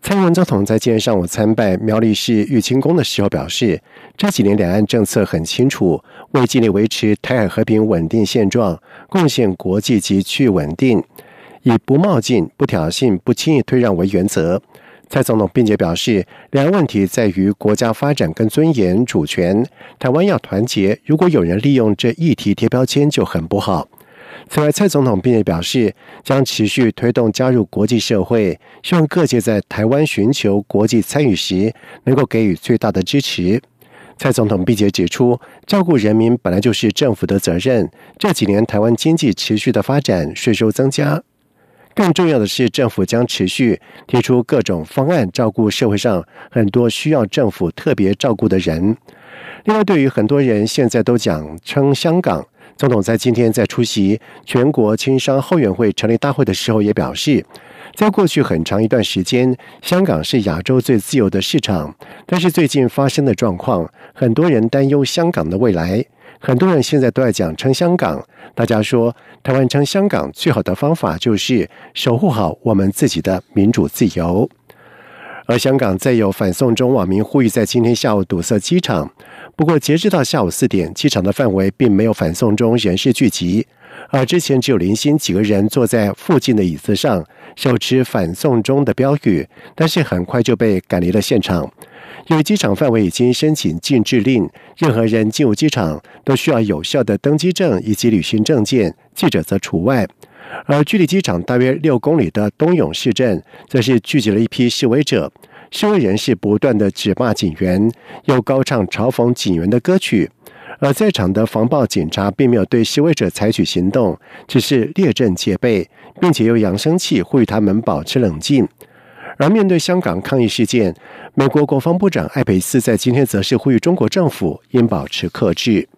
蔡英文总统在今天上午参拜苗栗市玉清宫的时候表示，这几年两岸政策很清楚，为尽力维持台海和平稳定现状，贡献国际及区域稳定，以不冒进、不挑衅、不轻易退让为原则。蔡总统并且表示，两岸问题在于国家发展跟尊严、主权，台湾要团结。如果有人利用这议题贴标签，就很不好。此外，蔡总统并且表示，将持续推动加入国际社会，希望各界在台湾寻求国际参与时，能够给予最大的支持。蔡总统并且指出，照顾人民本来就是政府的责任。这几年，台湾经济持续的发展，税收增加，更重要的是，政府将持续提出各种方案，照顾社会上很多需要政府特别照顾的人。另外，对于很多人现在都讲称香港。总统在今天在出席全国青商后援会成立大会的时候，也表示，在过去很长一段时间，香港是亚洲最自由的市场。但是最近发生的状况，很多人担忧香港的未来。很多人现在都在讲称香港。大家说，台湾称香港最好的方法就是守护好我们自己的民主自由。而香港再有反送中网民呼吁在今天下午堵塞机场。不过，截至到下午四点，机场的范围并没有反送中人士聚集，而之前只有零星几个人坐在附近的椅子上，手持反送中的标语，但是很快就被赶离了现场。由于机场范围已经申请禁制令，任何人进入机场都需要有效的登机证以及旅行证件，记者则除外。而距离机场大约六公里的东涌市镇，则是聚集了一批示威者。示威人士不断的指骂警员，又高唱嘲讽警员的歌曲，而在场的防暴警察并没有对示威者采取行动，只是列阵戒备，并且用扬声器呼吁他们保持冷静。而面对香港抗议事件，美国国防部长艾培斯在今天则是呼吁中国政府应保持克制。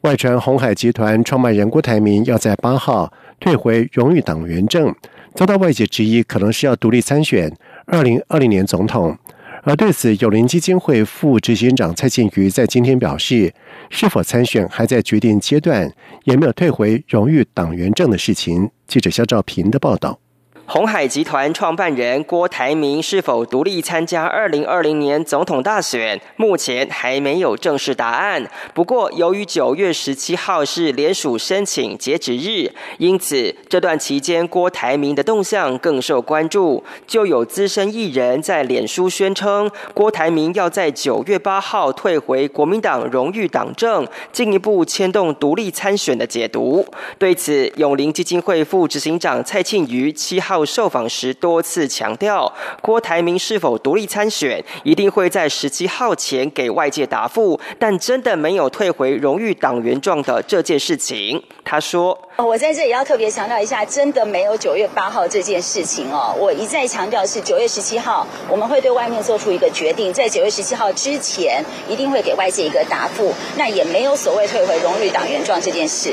外传红海集团创办人郭台铭要在八号退回荣誉党员证，遭到外界质疑，可能是要独立参选。二零二零年总统，而对此，友邻基金会副执行长蔡建瑜在今天表示，是否参选还在决定阶段，也没有退回荣誉党员证的事情。记者肖兆平的报道。红海集团创办人郭台铭是否独立参加二零二零年总统大选，目前还没有正式答案。不过，由于九月十七号是联署申请截止日，因此这段期间郭台铭的动向更受关注。就有资深艺人在脸书宣称，郭台铭要在九月八号退回国民党荣誉党证，进一步牵动独立参选的解读。对此，永林基金会副执行长蔡庆瑜七号。受访时多次强调，郭台铭是否独立参选，一定会在十七号前给外界答复。但真的没有退回荣誉党员状的这件事情，他说：“我在这里要特别强调一下，真的没有九月八号这件事情哦。我一再强调是九月十七号，我们会对外面做出一个决定，在九月十七号之前，一定会给外界一个答复。那也没有所谓退回荣誉党员状这件事。”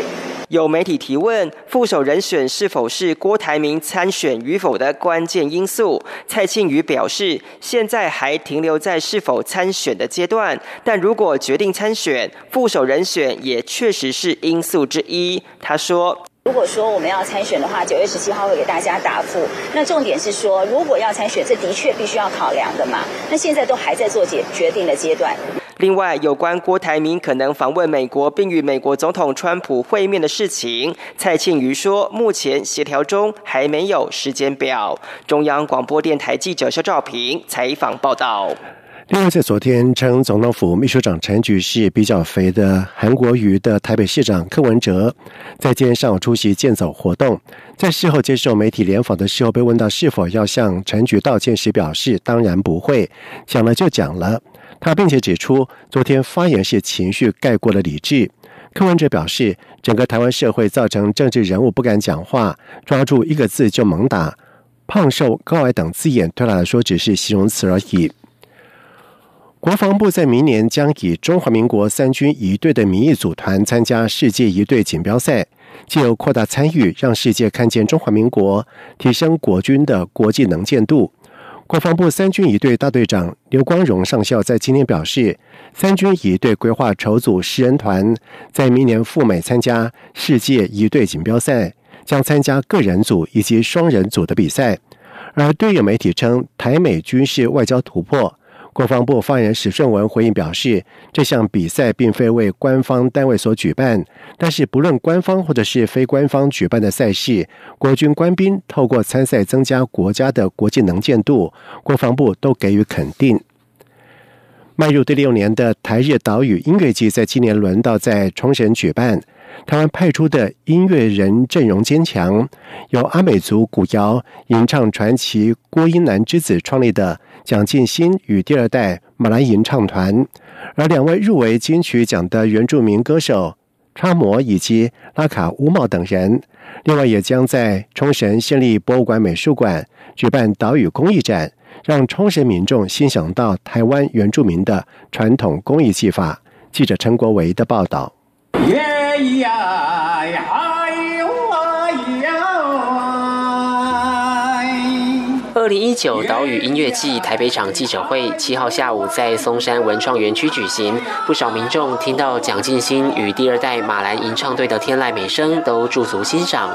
有媒体提问，副手人选是否是郭台铭参选与否的关键因素？蔡庆宇表示，现在还停留在是否参选的阶段，但如果决定参选，副手人选也确实是因素之一。他说：“如果说我们要参选的话，九月十七号会给大家答复。那重点是说，如果要参选，这的确必须要考量的嘛。那现在都还在做决决定的阶段。”另外，有关郭台铭可能访问美国并与美国总统川普会面的事情，蔡庆瑜说，目前协调中还没有时间表。中央广播电台记者肖照平采访报道。另外，在昨天称总统府秘书长陈菊是比较肥的韩国瑜的台北市长柯文哲，在今天上午出席健走活动，在事后接受媒体联访的时候，被问到是否要向陈菊道歉时，表示当然不会，讲了就讲了。他并且指出，昨天发言是情绪盖过了理智。柯文哲表示，整个台湾社会造成政治人物不敢讲话，抓住一个字就猛打，胖瘦高矮等字眼对他来说只是形容词而已。国防部在明年将以中华民国三军一队的名义组团参加世界一队锦标赛，借由扩大参与，让世界看见中华民国，提升国军的国际能见度。国防部三军一队大队长刘光荣上校在今天表示，三军一队规划筹组十人团，在明年赴美参加世界一队锦标赛，将参加个人组以及双人组的比赛。而对有媒体称台美军事外交突破。国防部发言人史顺文回应表示，这项比赛并非为官方单位所举办，但是不论官方或者是非官方举办的赛事，国军官兵透过参赛增加国家的国际能见度，国防部都给予肯定。迈入第六年的台日岛屿音乐季在今年轮到在冲绳举办。台湾派出的音乐人阵容坚强，由阿美族古谣吟唱传奇郭英男之子创立的蒋劲新与第二代马来吟唱团，而两位入围金曲奖的原住民歌手插摩以及拉卡乌茂等人，另外也将在冲绳县立博物馆美术馆举办岛屿工艺展，让冲绳民众欣赏到台湾原住民的传统工艺技法。记者陈国维的报道。呀呀！二零一九岛屿音乐季台北场记者会七号下午在松山文创园区举行，不少民众听到蒋劲新与第二代马兰吟唱队的天籁美声，都驻足欣赏。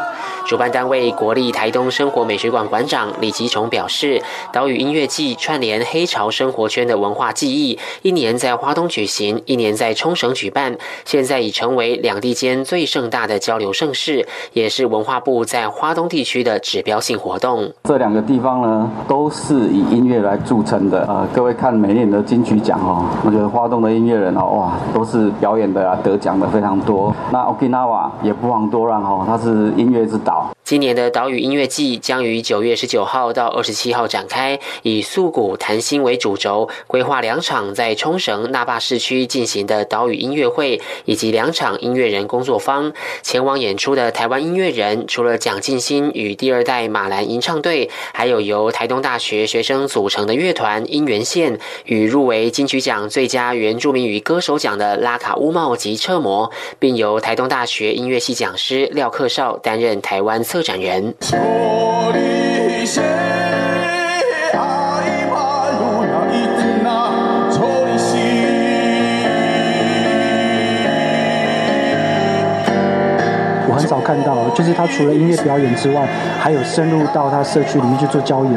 主办单位国立台东生活美学馆馆长李吉崇表示，岛屿音乐季串联黑潮生活圈的文化记忆，一年在花东举行，一年在冲绳举办，现在已成为两地间最盛大的交流盛事，也是文化部在花东地区的指标性活动。这两个地方呢，都是以音乐来著称的。呃，各位看每年的金曲奖哦，我觉得花东的音乐人哦，哇，都是表演的啊，得奖的非常多。那 Okinawa 也不遑多让哦，它是音乐之岛。今年的岛屿音乐季将于九月十九号到二十七号展开，以素谷谈心为主轴，规划两场在冲绳那霸市区进行的岛屿音乐会，以及两场音乐人工作坊。前往演出的台湾音乐人，除了蒋劲新与第二代马兰吟唱队，还有由台东大学学生组成的乐团音源线，与入围金曲奖最佳原住民语歌手奖的拉卡乌茂及车模，并由台东大学音乐系讲师廖克少担任台湾展人。我很少看到，就是他除了音乐表演之外，还有深入到他社区里面去做交流，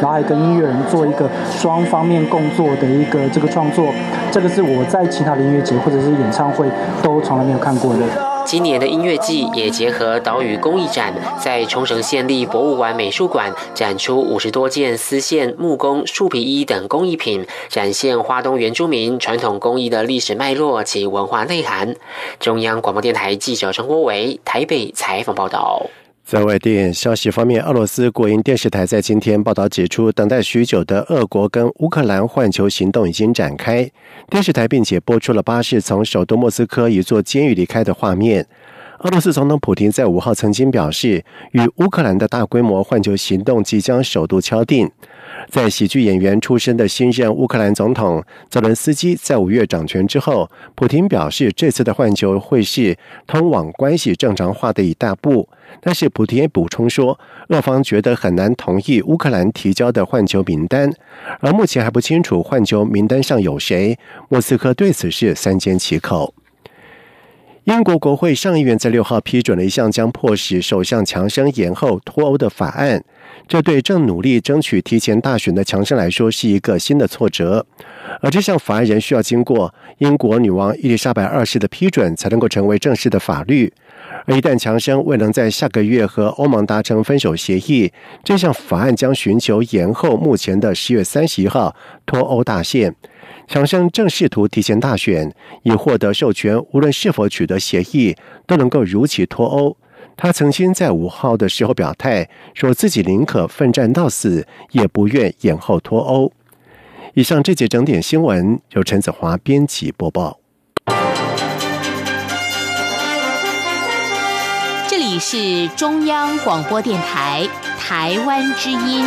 然后还跟音乐人做一个双方面共作的一个这个创作。这个是我在其他的音乐节或者是演唱会都从来没有看过的。今年的音乐季也结合岛屿工艺展，在冲绳县立博物馆美术馆展出五十多件丝线、木工、树皮衣等工艺品，展现花东原住民传统工艺的历史脉络及文化内涵。中央广播电台记者陈国伟台北采访报道。在外电消息方面，俄罗斯国营电视台在今天报道指出，等待许久的俄国跟乌克兰换球行动已经展开。电视台并且播出了巴士从首都莫斯科一座监狱离开的画面。俄罗斯总统普京在五号曾经表示，与乌克兰的大规模换球行动即将首度敲定。在喜剧演员出身的新任乌克兰总统泽伦斯基在五月掌权之后，普京表示，这次的换球会是通往关系正常化的一大步。但是普京也补充说，俄方觉得很难同意乌克兰提交的换球名单，而目前还不清楚换球名单上有谁。莫斯科对此事三缄其口。英国国会上议院在六号批准了一项将迫使首相强生延后脱欧的法案，这对正努力争取提前大选的强生来说是一个新的挫折。而这项法案仍需要经过英国女王伊丽莎白二世的批准，才能够成为正式的法律。而一旦强生未能在下个月和欧盟达成分手协议，这项法案将寻求延后目前的十月三十一号脱欧大限。强生正试图提前大选，以获得授权，无论是否取得协议，都能够如期脱欧。他曾经在五号的时候表态，说自己宁可奋战到死，也不愿延后脱欧。以上这节整点新闻由陈子华编辑播报。这里是中央广播电台台湾之音。